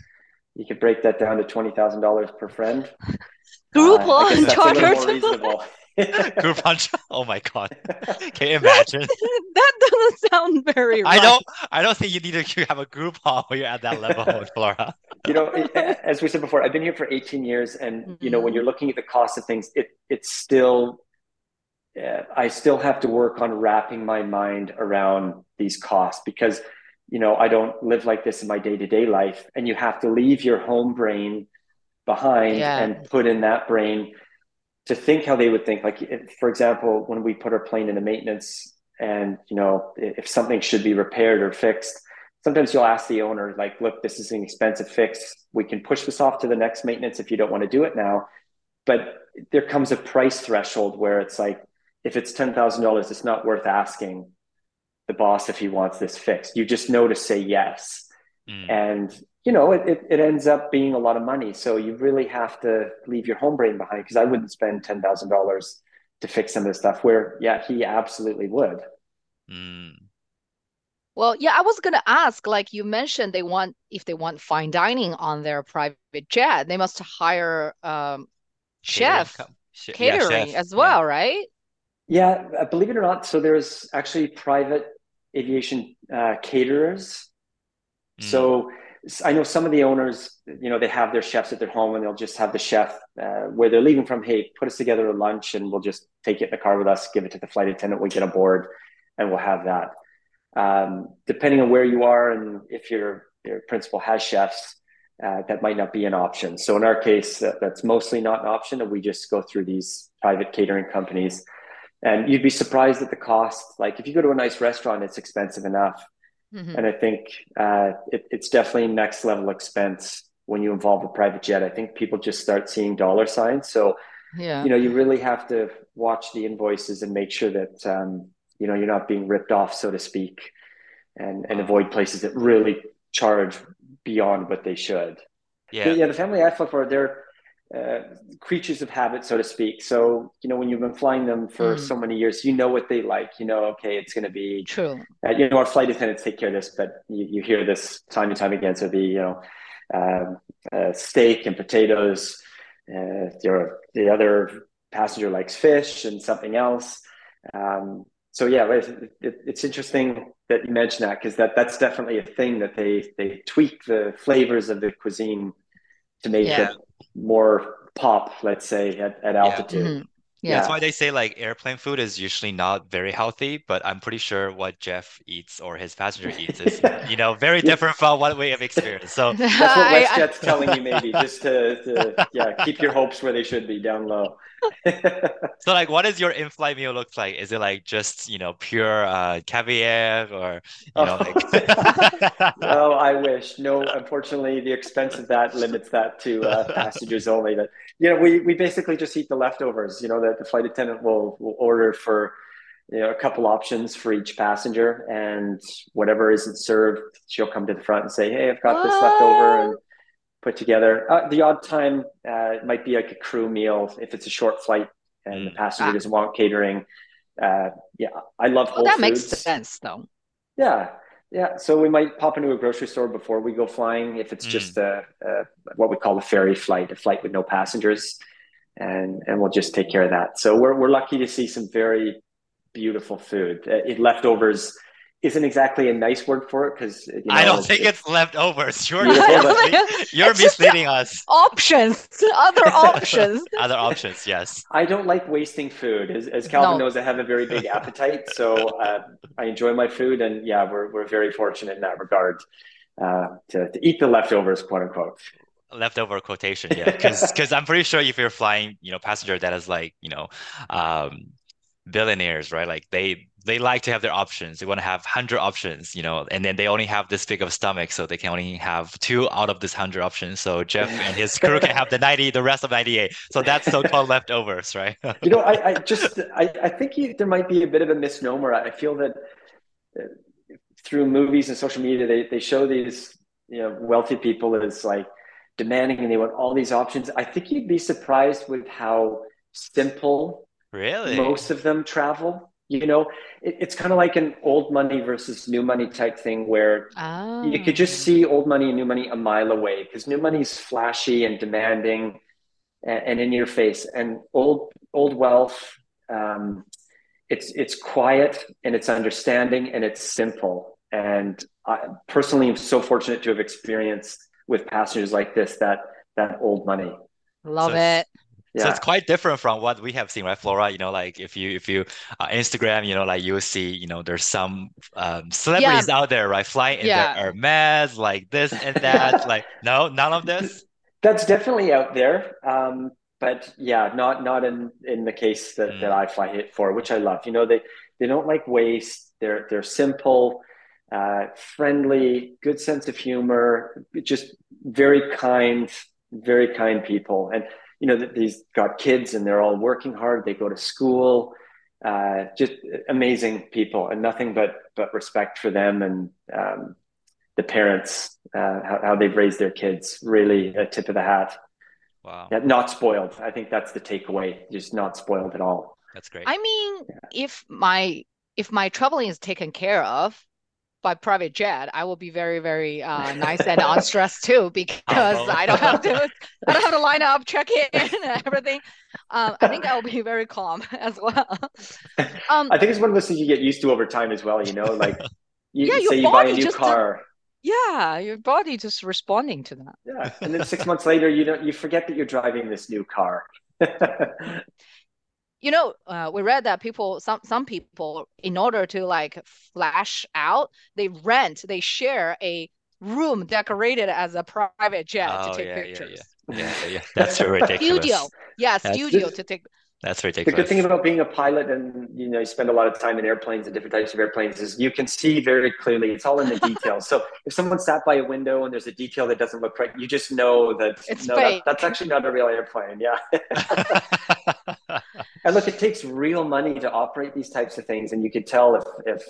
you could break that down to twenty thousand dollars per friend. Group Uh, on that's a little charter. more. Group punch. Oh my God. Can you imagine? that doesn't sound very I don't I don't think you need to have a group home when you're at that level, Flora. you know, it- as we said before, I've been here for 18 years, and you know, when you're looking at the cost of things, it it's still, uh, I still have to work on wrapping my mind around these costs because, you know, I don't live like this in my day to day life, and you have to leave your home brain behind Yeah. and put in that brain to think how they would think. Like, if, for example, when we put our plane into maintenance, and you know, if something should be repaired or fixed sometimes you'll ask the owner like look this is an expensive fix we can push this off to the next maintenance if you don't want to do it now but there comes a price threshold where it's like if it's $10000 it's not worth asking the boss if he wants this fixed you just know to say yes Mm. and you know it, it, it ends up being a lot of money so you really have to leave your home brain behind because i wouldn't spend $10000 to fix some of this stuff where yeah he absolutely would Mm. Well, yeah, I was gonna ask, like you mentioned, they want if they want fine dining on their private jet, they must hire um Catering chef com- sh- yeah, catering chef. as Yeah. well, right? Yeah, uh, believe it or not, so there's actually private aviation uh, caterers. Mm. So s- I know some of the owners, you know, they have their chefs at their home and they'll just have the chef uh, where they're leaving from, hey, put us together a lunch and we'll just take it in the car with us, give it to the flight attendant, we get aboard and we'll have that. Um, depending on where you are and if your, your principal has chefs, uh, that might not be an option. So in our case, that, that's mostly not an option, and we just go through these private catering companies. And you'd be surprised at the cost. Like if you go to a nice restaurant, it's expensive enough. Mhm. And I think uh, it, it's definitely next level expense when you involve a private jet. I think people just start seeing dollar signs. So Yeah. you know you really have to watch the invoices and make sure that um, you know you're not being ripped off, so to speak, and and avoid places that really charge beyond what they should. Yeah. Yeah, the family I fly for, they're uh, creatures of habit, so to speak. So, you know, when you've been flying them for Mm. so many years, you know what they like. You know, okay, it's going to be, True. uh, you know, our flight attendants take care of this, but you, you hear this time and time again. So, the, you know, um, uh, steak and potatoes. Uh, your, the other passenger likes fish and something else. Um, so yeah, it, it, it's interesting that you mentioned that because that that's definitely a thing that they they tweak the flavors of the cuisine to make Yeah. it more pop, let's say, at, at altitude. Mhm. Yeah. That's why they say like airplane food is usually not very healthy, but I'm pretty sure what Jeff eats or his passenger eats is, you know, very different from what we have experienced. So that's what WestJet's telling you, maybe just to, to yeah, keep your hopes where they should be down low. so like what is your in-flight meal look like? Is it like just, you know, pure uh, caviar or you know like No, I wish. No, unfortunately the expense of that limits that to uh, passengers only. That you know, we we basically just eat the leftovers, you know, that the flight attendant will, will order for you know a couple options for each passenger and whatever isn't served she'll come to the front and say hey i've got this left over and put together uh, the odd time uh, it might be like a crew meal if it's a short flight and mm. the passenger ah. doesn't want catering uh, yeah i love whole well, that foods. makes sense though yeah yeah so we might pop into a grocery store before we go flying if it's mm. just a, a, what we call a ferry flight a flight with no passengers and and we'll just take care of that. So we're we're lucky to see some very beautiful food. Uh, it, leftovers isn't exactly a nice word for it because you know, I don't think it's, it's leftovers. You're you're misleading us. Options, other options, other options. Yes. I don't like wasting food. As, as Calvin no. knows, I have a very big appetite, so uh, I enjoy my food, and yeah, we're we're very fortunate in that regard uh, to to eat the leftovers, quote unquote leftover quotation yeah because because i'm pretty sure if you're flying you know passenger that is like you know um billionaires right like they they like to have their options. They want to have 100 options you know and then they only have this big of stomach so they can only have two out of this 100 options. So jeff and his crew can have the 90 the rest of 98 so that's so-called leftovers right? You know i, I just i, I think you, there might be a bit of a misnomer. I feel that uh, through movies and social media they, they show these you know wealthy people as like demanding and they want all these options. I think you'd be surprised with how simple really? most of them travel. You know, it, it's kind of like an old money versus new money type thing where oh. you could just see old money and new money a mile away because new money is flashy and demanding and, and, in your face, and old old wealth. Um, it's it's quiet and it's understanding and it's simple. And I personally am so fortunate to have experienced with passengers like this that that old money. Love so it. Yeah. So it's quite different from what we have seen, right, Flora? You know, like if you if you uh, Instagram, you know, like you will see, you know, there's some um, celebrities yeah. out there, right, flying in yeah. their Hermes, like this and that. like no, none of this. That's definitely out there, um, but yeah, not not in in the case that, mm. that I fly it for, which I love. You know, they they don't like waste. They're they're simple uh, friendly, good sense of humor, just very kind, very kind people. And you know, that these got kids and they're all working hard. They go to school. Uh, just amazing people, and nothing but but respect for them and um, the parents, uh, how, how, they've raised their kids. Really, a tip of the hat. Wow. Yeah, not spoiled. I think that's the takeaway. Just not spoiled at all. That's great. I mean, yeah. if my if my traveling is taken care of, by private jet, I will be very, very uh, nice and unstressed too because oh. I don't have to I don't have to line up, check in, and everything. Um, I think I'll be very calm as well. Um, I think it's one of those things you get used to over time as well. You know, like you yeah, say you buy a new car. yeah, your body just responding to that. Yeah, and then six months later, you don't you forget that you're driving this new car you know, uh, we read that people, some some people, in order to like flash out, they rent, they share a room decorated as a private jet oh, to take yeah, pictures. Yeah, yeah, yeah, yeah. That's ridiculous. studio, yeah, studio to take. That's ridiculous. The good thing about being a pilot and you know you spend a lot of time in airplanes and different types of airplanes is you can see very clearly. It's all in the details. so if someone sat by a window and there's a detail that doesn't look right, you just know that it's no, fake. That, that's actually not a real airplane. Yeah. And look, it takes real money to operate these types of things, and you could tell if if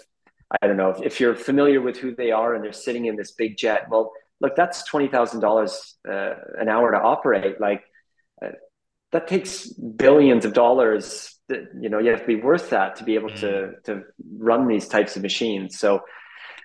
I don't know if, if you're familiar with who they are and they're sitting in this big jet. Well, look, that's twenty thousand uh, dollars an hour to operate. Like. Uh, that takes billions of dollars that, you know you have to be worth that to be able to mm. to run these types of machines so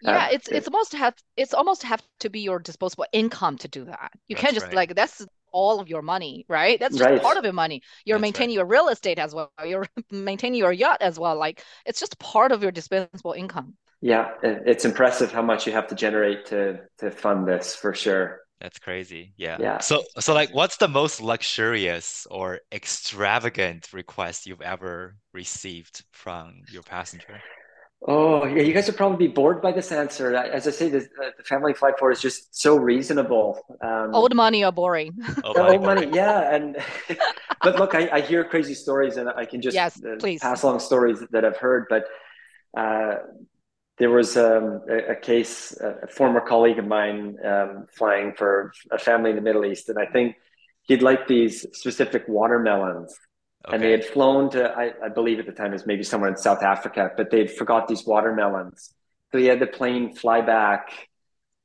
yeah uh, it's it's almost have it's almost have to be your disposable income to do that you can't just right. like that's all of your money right that's just right. part of your money you're that's maintaining right. your real estate as well you're maintaining your yacht as well like it's just part of your disposable income yeah it's impressive how much you have to generate to to fund this for sure That's crazy. Yeah. Yeah. So so like what's the most luxurious or extravagant request you've ever received from your passenger? Oh, yeah, you guys would probably be bored by this answer. As I say, the, the family flight for is just so reasonable. Um, old money or boring? Old, money, old money, yeah. And but look, I, I hear crazy stories, and I can just yes, uh, please. pass along stories that I've heard. But uh, there was um, a, a, case, a former colleague of mine um, flying for a family in the Middle East, and I think he'd like these specific watermelons Okay. And they had flown to, I, I believe at the time it was maybe somewhere in South Africa, but they'd forgot these watermelons. So he had the plane fly back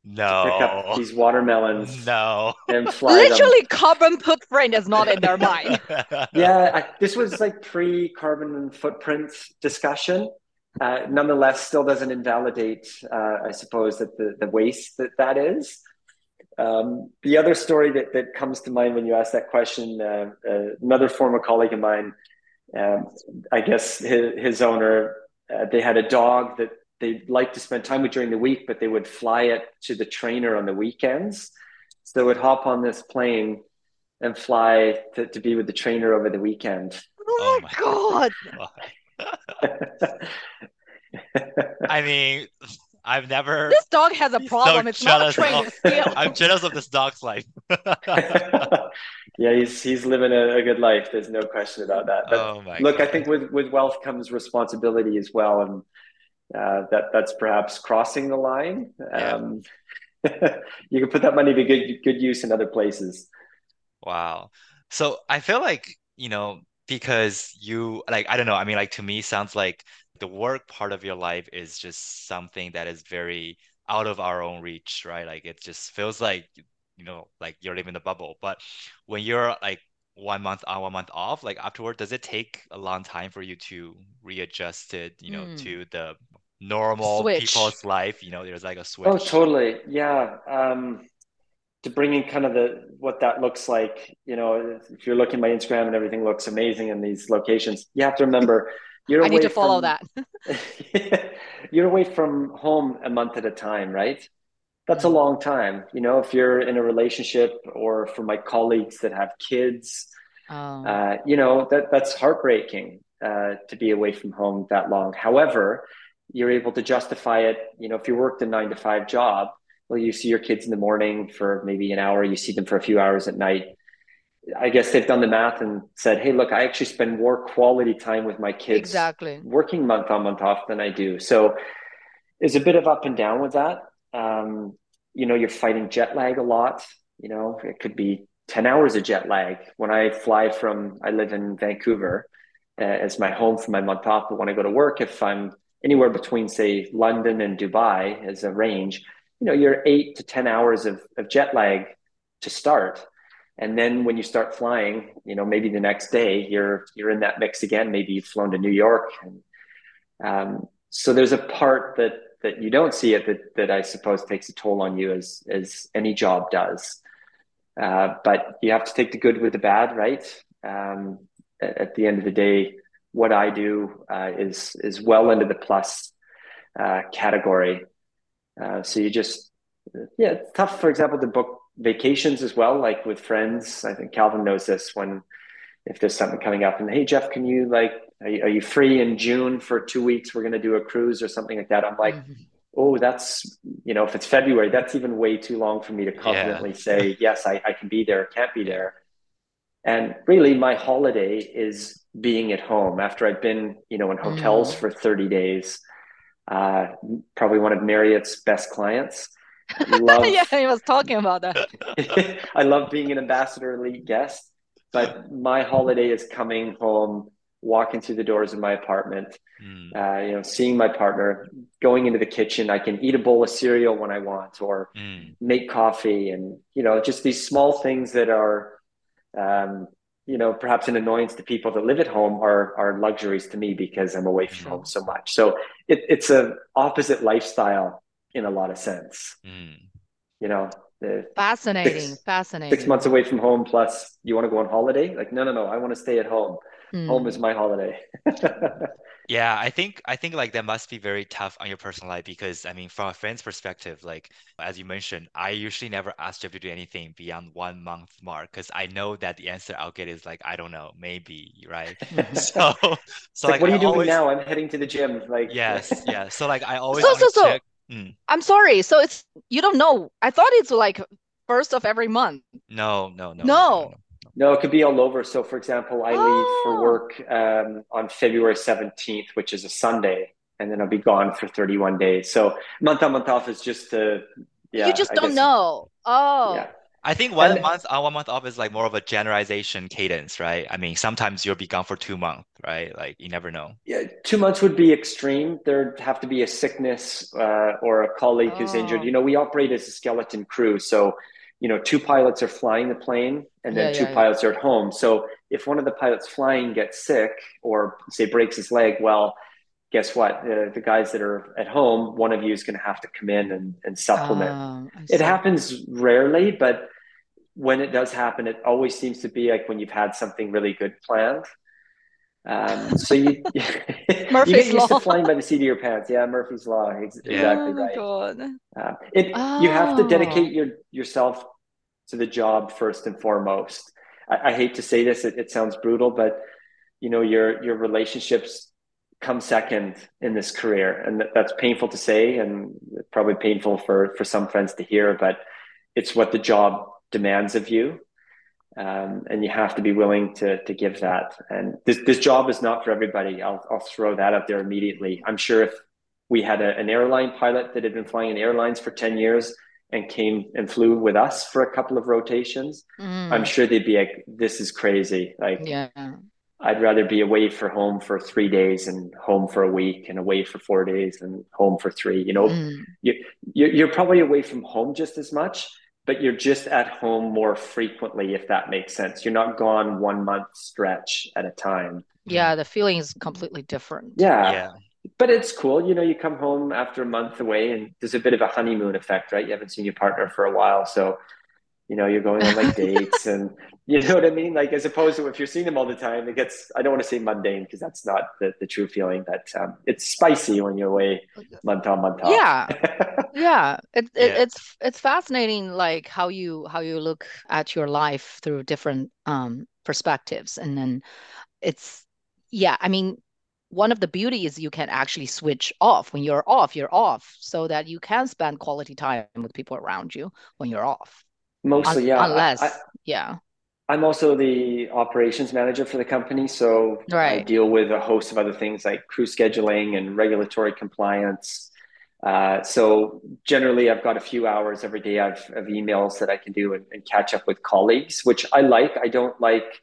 no. pick up these watermelons. No. And fly Literally, them. carbon footprint is not in their mind. yeah, I, this was like pre carbon footprint discussion. Uh, nonetheless, still doesn't invalidate, uh, I suppose, that the, the waste that that is. Um, the other story that, that comes to mind when you ask that question, uh, uh, another former colleague of mine, um, I guess his, his owner, uh, they had a dog that they liked to spend time with during the week, but they would fly it to the trainer on the weekends. So they would hop on this plane and fly to, to be with the trainer over the weekend. Oh oh my god. I mean, I've never. This dog has a problem. So it's not a trained skill. I'm jealous of this dog's life. yeah, he's he's living a, a, good life. There's no question about that. But oh my look, God. I think with with wealth comes responsibility as well, and uh, that that's perhaps crossing the line. Yeah. Um, you can put that money to good good use in other places. Wow. So I feel like you know because you like I don't know. I mean, like to me, sounds like the work part of your life is just something that is very out of our own reach, right? Like it just feels like you know, like you're living the bubble. But when you're like one month on, one month off, like afterward, does it take a long time for you to readjust it, you know, mm. to the normal switch. people's life? You know, there's like a switch. Oh, totally. Yeah. Um, to bring in kind of the what that looks like, you know, if you're looking at my Instagram and everything looks amazing in these locations, you have to remember you're I need to follow from, that. you're away from home a month at a time, right? That's a long time. You know, if you're in a relationship or for my colleagues that have kids, oh. uh, you know, that that's heartbreaking uh, to be away from home that long. However, you're able to justify it. You know, if you worked a nine to five job, well, you see your kids in the morning for maybe an hour, you see them for a few hours at night. I guess they've done the math and said, "Hey, look, I actually spend more quality time with my kids exactly working month on month off than I do." So there's a bit of up and down with that. Um, you know, you're fighting jet lag a lot. You know, it could be ten hours of jet lag when I fly from. I live in Vancouver uh, as my home for my month off, but when I go to work, if I'm anywhere between say London and Dubai as a range, you know, you're eight to ten hours of, of jet lag to start and then when you start flying you know maybe the next day you're you're in that mix again. Maybe you've flown to new york and um, so there's a part that that you don't see it that that i suppose takes a toll on you as as any job does. Uh, but you have to take the good with the bad right? Um, at, at, the end of the day what i do uh, is is well into the plus uh, category. Uh, so you just yeah it's tough for example to book vacations as well, like with friends. I think Calvin knows this when if there's something coming up and hey Jeff, can you like are you, are you free in June for two weeks? We're going to do a cruise or something like that. I'm like, mm-hmm. oh, that's you know, if it's February, that's even way too long for me to confidently yeah. say yes, I, I can be there, can't be there. And really, my holiday is being at home after I've been, you know, in hotels mm. for 30 days. Uh, probably one of Marriott's best clients. Love, yeah, he was talking about that. I love being an ambassador elite guest, but my holiday is coming home, walking through the doors of my apartment, mm. uh, you know, seeing my partner, going into the kitchen. I can eat a bowl of cereal when I want, or mm. make coffee, and you know, just these small things that are, um, you know, perhaps an annoyance to people that live at home are are luxuries to me because I'm away from mm. home so much. So it, it's a opposite lifestyle in a lot of sense. Mm. You know, fascinating, six, fascinating. Six months away from home, plus you want to go on holiday? Like, no, no, no. I want to stay at home. Mm. Home is my holiday. Yeah, I think I think like that must be very tough on your personal life because I mean, from a friend's perspective, like as you mentioned, I usually never ask Jeff to do anything beyond one month mark because I know that the answer I'll get is like, I don't know, maybe, right? So, so like, like what are I you doing always, now? I'm heading to the gym. Like, yes, yeah. So like I always So so so check. Mm, I'm sorry. So it's you don't know. I thought it's like first of every month. no, no, no, no, no, it could be all over. So, for example, I leave for Oh. work um, on February 17th, which is a Sunday, and then I'll be gone for 31 days. So, month on, month off is just to, yeah, You just I don't guess, know. Oh. yeah. I think one And month on, one month off is like more of a generalization cadence, right? I mean, sometimes you'll be gone for two months, right? Like you never know. yeah, two months would be extreme. There'd have to be a sickness uh, or a colleague who's injured. Oh. You know, we operate as a skeleton crew. So, you know, two pilots are flying the plane and then Yeah, two yeah, yeah. pilots are at home. So, if one of the pilots flying gets sick or, say, breaks his leg, well, guess what? Uh, the guys that are at home, one of you is going to have to come in and, and supplement. Um, It happens rarely, but when it does happen, it always seems to be like when you've had something really good planned. Um, so you you Murphy's get used Law. to flying by the seat of your pants. Yeah, Murphy's Law. Ex- Yeah. Exactly Oh my right. God. Uh, it you have to Oh. dedicate your yourself to the job first and foremost. I, I hate to say this; it, it sounds brutal, but you know your your relationships come second in this career, and that, that's painful to say, and probably painful for for some friends to hear. But it's what the job demands of you, um, and you have to be willing to to give that. And this this job is not for everybody. I'll I'll throw that out there immediately. I'm sure if we had a, an airline pilot that had been flying in airlines for 10 years and came and flew with us for a couple of rotations, Mm, I'm sure they'd be like, this is crazy. Like, yeah. I'd rather be away for home for three days and home for a week and away for four days and home for three. You know, Mm, you, you're, you're probably away from home just as much, but you're just at home more frequently, if that makes sense. You're not gone one month stretch at a time. yeah, the feeling is completely different. Yeah. Yeah. but it's cool. You know, you come home after a month away and there's a bit of a honeymoon effect, right? You haven't seen your partner for a while. So, you know, you're going on like dates and you know what I mean? Like, as opposed to if you're seeing them all the time, it gets, I don't want to say mundane because that's not the, the true feeling, but um, it's spicy when you're away month on, month off. Yeah. Yeah, it, it Yeah. it's it's fascinating like how you how you look at your life through different um perspectives and then it's yeah, I mean one of the beauties you can actually switch off when you're off, you're off so that you can spend quality time with people around you when you're off. Mostly, Un- yeah. I- Unless, I, yeah. I'm also the operations manager for the company, so I deal with a host of other things like crew scheduling and regulatory compliance. Uh, so generally, I've got a few hours every day of, of emails that I can do and, and catch up with colleagues, which I like. I don't like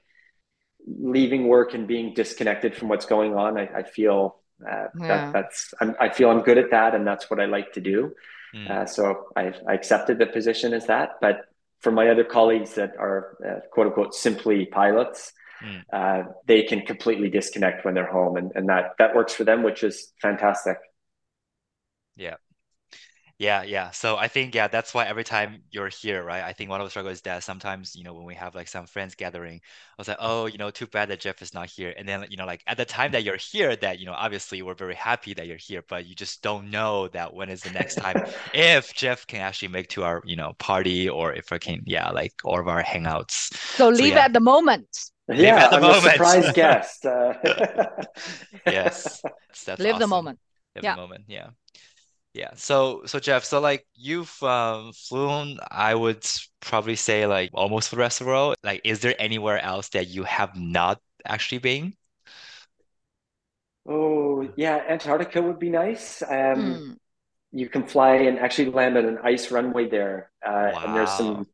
leaving work and being disconnected from what's going on. I, I feel uh, Yeah. that that's I'm, I feel I'm good at that, and that's what I like to do. Mm. Uh, so I, I accepted the position as that. But for my other colleagues that are uh, quote unquote simply pilots, Mm. uh, they can completely disconnect when they're home, and, and that that works for them, which is fantastic. Yeah. Yeah, yeah. So I think yeah, that's why every time you're here, right? I think one of the struggles is that sometimes, you know, when we have like some friends gathering, I was like, oh, you know, too bad that Jeff is not here. And then, you know, like at the time that you're here, that, you know, obviously we're very happy that you're here, but you just don't know that when is the next time if Jeff can actually make to our, you know, party or if I can, yeah, like all of our hangouts. So leave yeah. at the moment. Yeah, at the I'm moment. a surprise guest. Uh, Yes. That's, that's Live the awesome. moment. Live Yeah. the moment. Yeah. Yeah. So, so Jeff, so like you've um, flown, I would probably say like almost for the rest of the world. Like, is there anywhere else that you have not actually been? oh yeah, Antarctica would be nice. Um, Mm. you can fly and actually land on an ice runway there, uh, and there's some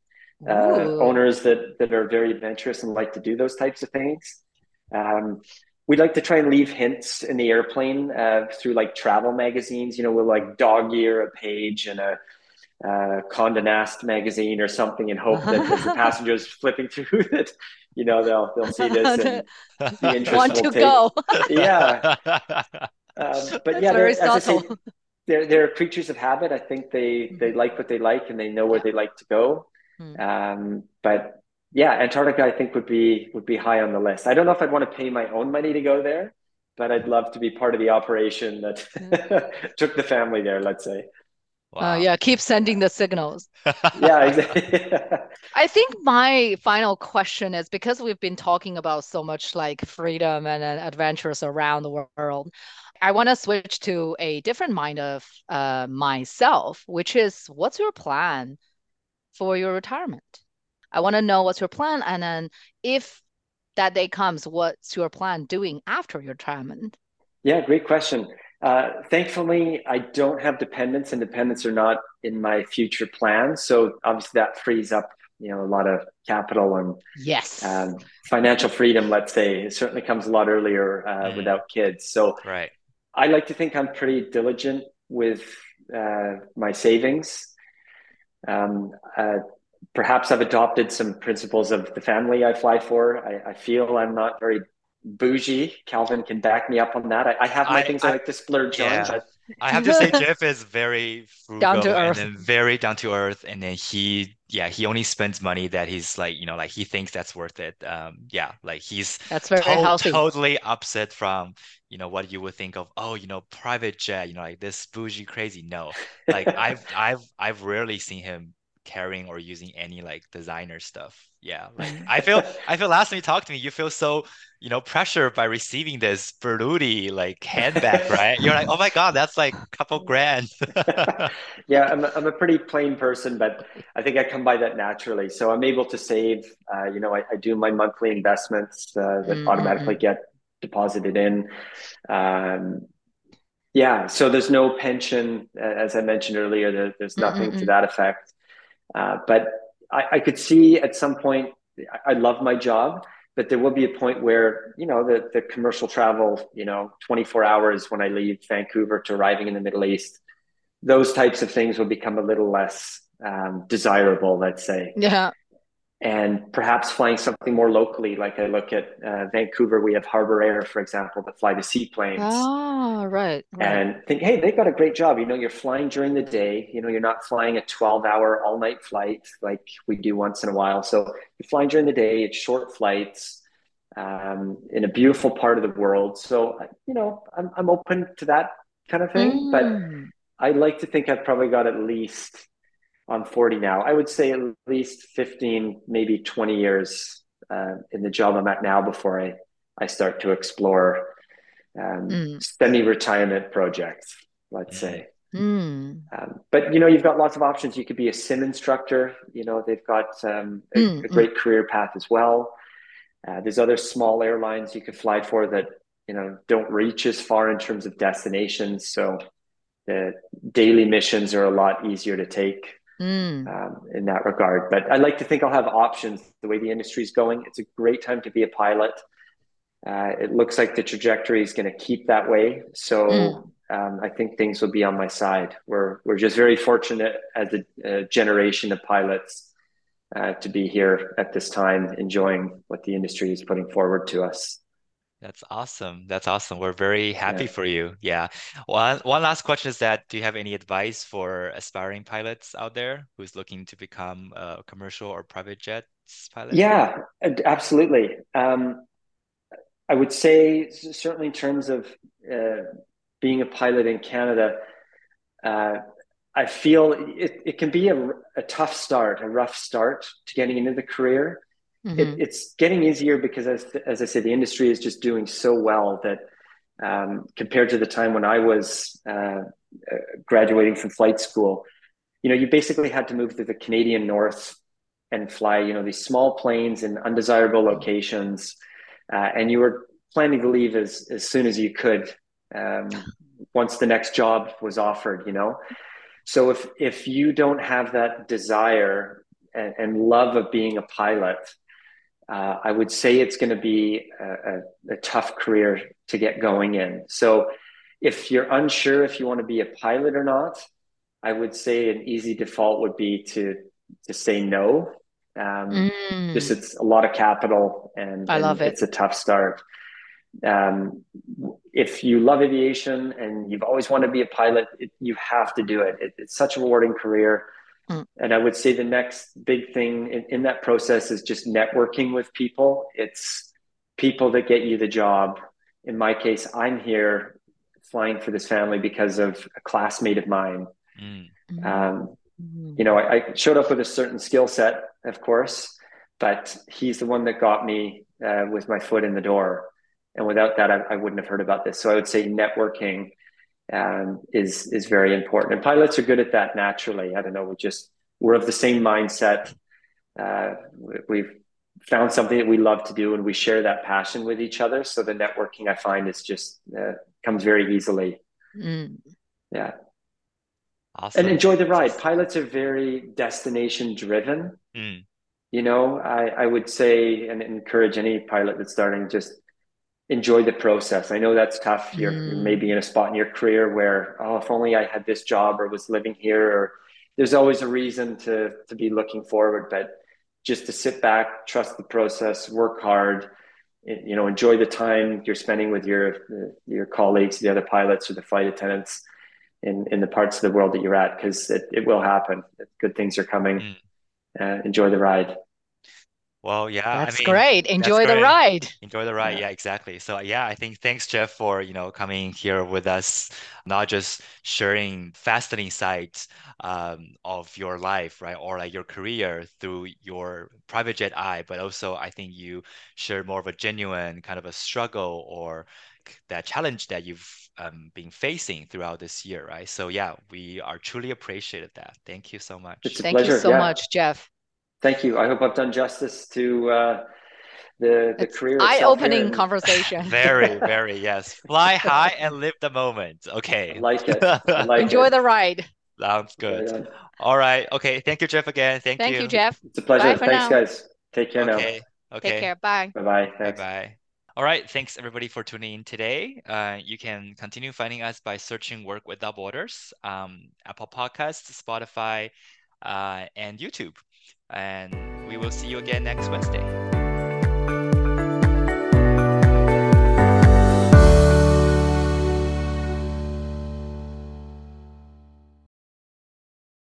uh, Ooh. owners that that are very adventurous and like to do those types of things. Um, we like to try and leave hints in the airplane uh, through like travel magazines. You know, we'll like dog ear a page in a uh, Condé Nast magazine or something, and hope that as the passengers flipping through that, you know, they'll they'll see this and the interest Want to take. go. Yeah, um, but yeah, as I say, they're they're creatures of habit. I think they they Mhm. like what they like and they know where Yeah. they like to go. Mm. Um, but yeah, Antarctica I think would be would be high on the list. I don't know if I'd want to pay my own money to go there, but I'd love to be part of the operation that took the family there. Let's say. Wow. Uh, yeah, keep sending the signals. yeah, exactly. I think my final question is because we've been talking about so much like freedom and, and adventures around the world. I want to switch to a different mind of uh, myself, which is what's your plan for your retirement? I want to know what's your plan, and then if that day comes, what's your plan doing after your retirement? Yeah, great question. Uh, thankfully, I don't have dependents, and dependents are not in my future plans. So obviously, that frees up you know a lot of capital and yes um, financial freedom. Let's say it certainly comes a lot earlier uh, mm. without kids. So right, I like to think I'm pretty diligent with uh, my savings. Um, uh, perhaps I've adopted some principles of the family I fly for. I, I feel I'm not very bougie. Calvin can back me up on that. I, I have my I, things I, I, like to splurge yeah. on. But... I have to say, Jeff is very frugal down to earth. and then very down to earth. And then he, yeah, he only spends money that he's like, you know, like he thinks that's worth it. Um, yeah, like he's that's very to- healthy. Totally upset from you know what you would think of. Oh, you know, private jet. You know, like this bougie crazy. No, like I've I've I've rarely seen him carrying or using any like designer stuff. Yeah, like I feel I feel last time you talked to me, you feel so you know pressured by receiving this Berluti like handbag, right? You're like, oh my god, that's like a couple grand. yeah, I'm a, I'm a pretty plain person, but I think I come by that naturally. So I'm able to save. Uh, you know, I, I do my monthly investments uh, that mm-hmm. automatically get deposited in. Um, yeah, so there's no pension, as I mentioned earlier. There, there's nothing mm-hmm. to that effect. Uh, but I, I, could see at some point, I, I, love my job, but there will be a point where, you know, the, the commercial travel, you know, 24 hours when I leave Vancouver to arriving in the Middle East, those types of things will become a little less um, desirable, let's say. Yeah and perhaps flying something more locally. Like I look at uh, Vancouver, we have Harbour Air, for example, that fly the seaplanes. Oh, right, right. And think, hey, they've got a great job. You know, you're flying during the day. You know, you're not flying a 12 hour all night flight like we do once in a while. So you're flying during the day. It's short flights um, in a beautiful part of the world. So you know, I'm I'm open to that kind of thing. Mm. But I like to think I've probably got at least I'm 40 now. I would say at least 15, maybe 20 years uh, in the job I'm at now before I, I start to explore um, mm. semi-retirement projects, let's say. Mm. Um, but you know, you've got lots of options. You could be a sim instructor. You know, they've got um, a, mm. a, great career path as well. Uh, there's other small airlines you could fly for that you know don't reach as far in terms of destinations. So the daily missions are a lot easier to take mm. um, in that regard. But I like to think I'll have options the way the industry is going. It's a great time to be a pilot. Uh, it looks like the trajectory is going to keep that way. So mm. um, I think things will be on my side. We're we're just very fortunate as a, a generation of pilots uh, to be here at this time, enjoying what the industry is putting forward to us. That's awesome. That's awesome. We're very happy yeah. for you. Yeah. One one last question is that do you have any advice for aspiring pilots out there who's looking to become a commercial or private jet pilot? Yeah, absolutely. Um, I would say certainly in terms of uh, being a pilot in Canada, uh, I feel it, it can be a, a tough start, a rough start to getting into the career. Mm-hmm. It, it's getting easier because, as, as I said, the industry is just doing so well that um, compared to the time when I was uh, uh, graduating from flight school, you know, you basically had to move to the Canadian North and fly, you know, these small planes in undesirable locations, uh, and you were planning to leave as as soon as you could um, once the next job was offered. You know, so if if you don't have that desire and, and love of being a pilot, uh, I would say it's going to be a, a, a, tough career to get going in. So, if you're unsure if you want to be a pilot or not, I would say an easy default would be to to say no. Um, mm. Just it's a lot of capital, and, I and love it. It's a tough start. Um, if you love aviation and you've always wanted to be a pilot, it, you have to do it. it. It's such a rewarding career. Mm. And I would say the next big thing in, in that process is just networking with people. It's people that get you the job. in my case, I'm here flying for this family because of a classmate of mine. Mm. Um, mm. you know, I, I, showed up with a certain skill set, of course, but he's the one that got me uh, with my foot in the door. And without that, I, I, wouldn't have heard about this. So I would say networking um, is is very important. And pilots are good at that naturally. I don't know. We just we're of the same mindset. Uh, we've found something that we love to do, and we share that passion with each other. So the networking I find is just uh, comes very easily. Mm. Yeah. Awesome. And enjoy the ride. Pilots are very destination driven. Mm. You know, I, I would say and encourage any pilot that's starting just enjoy the process. I know that's tough. You're mm. maybe in a spot in your career where, oh, if only I had this job or was living here, or there's always a reason to to be looking forward. But just to sit back, trust the process, work hard, you know, enjoy the time you're spending with your your colleagues, the other pilots or the flight attendants in in the parts of the world that you're at, because it, it will happen. Good things are coming. Mm. Uh, enjoy the ride. Well, yeah, that's I mean, great. Enjoy the ride. Enjoy the ride. Yeah. yeah. exactly. So yeah, I think thanks Jeff for you know coming here with us, not just sharing fascinating sides um, of your life, right, or like your career through your private jet eye, but also I think you share more of a genuine kind of a struggle or that challenge that you've um, been facing throughout this year, right? So yeah, we are truly appreciated that. Thank you so much. Thank pleasure. you so yeah. much, Jeff. Thank you. I hope I've done justice to uh, the the it's career. Eye-opening and... conversation. very, very yes. Fly high and live the moment. Okay. I like it. I like Enjoy it. the ride. Sounds good. All right. Okay. Thank you, Jeff. Again. Thank, Thank you. you, Jeff. It's a pleasure. Thanks, now. guys. Take care okay. now. Okay. Take care. Bye. Bye. Bye. Bye. Bye. All right. Thanks everybody for tuning in today. Uh, you can continue finding us by searching Work Without Borders, um, Apple Podcasts, Spotify, uh, and YouTube. And we will see you again next Wednesday.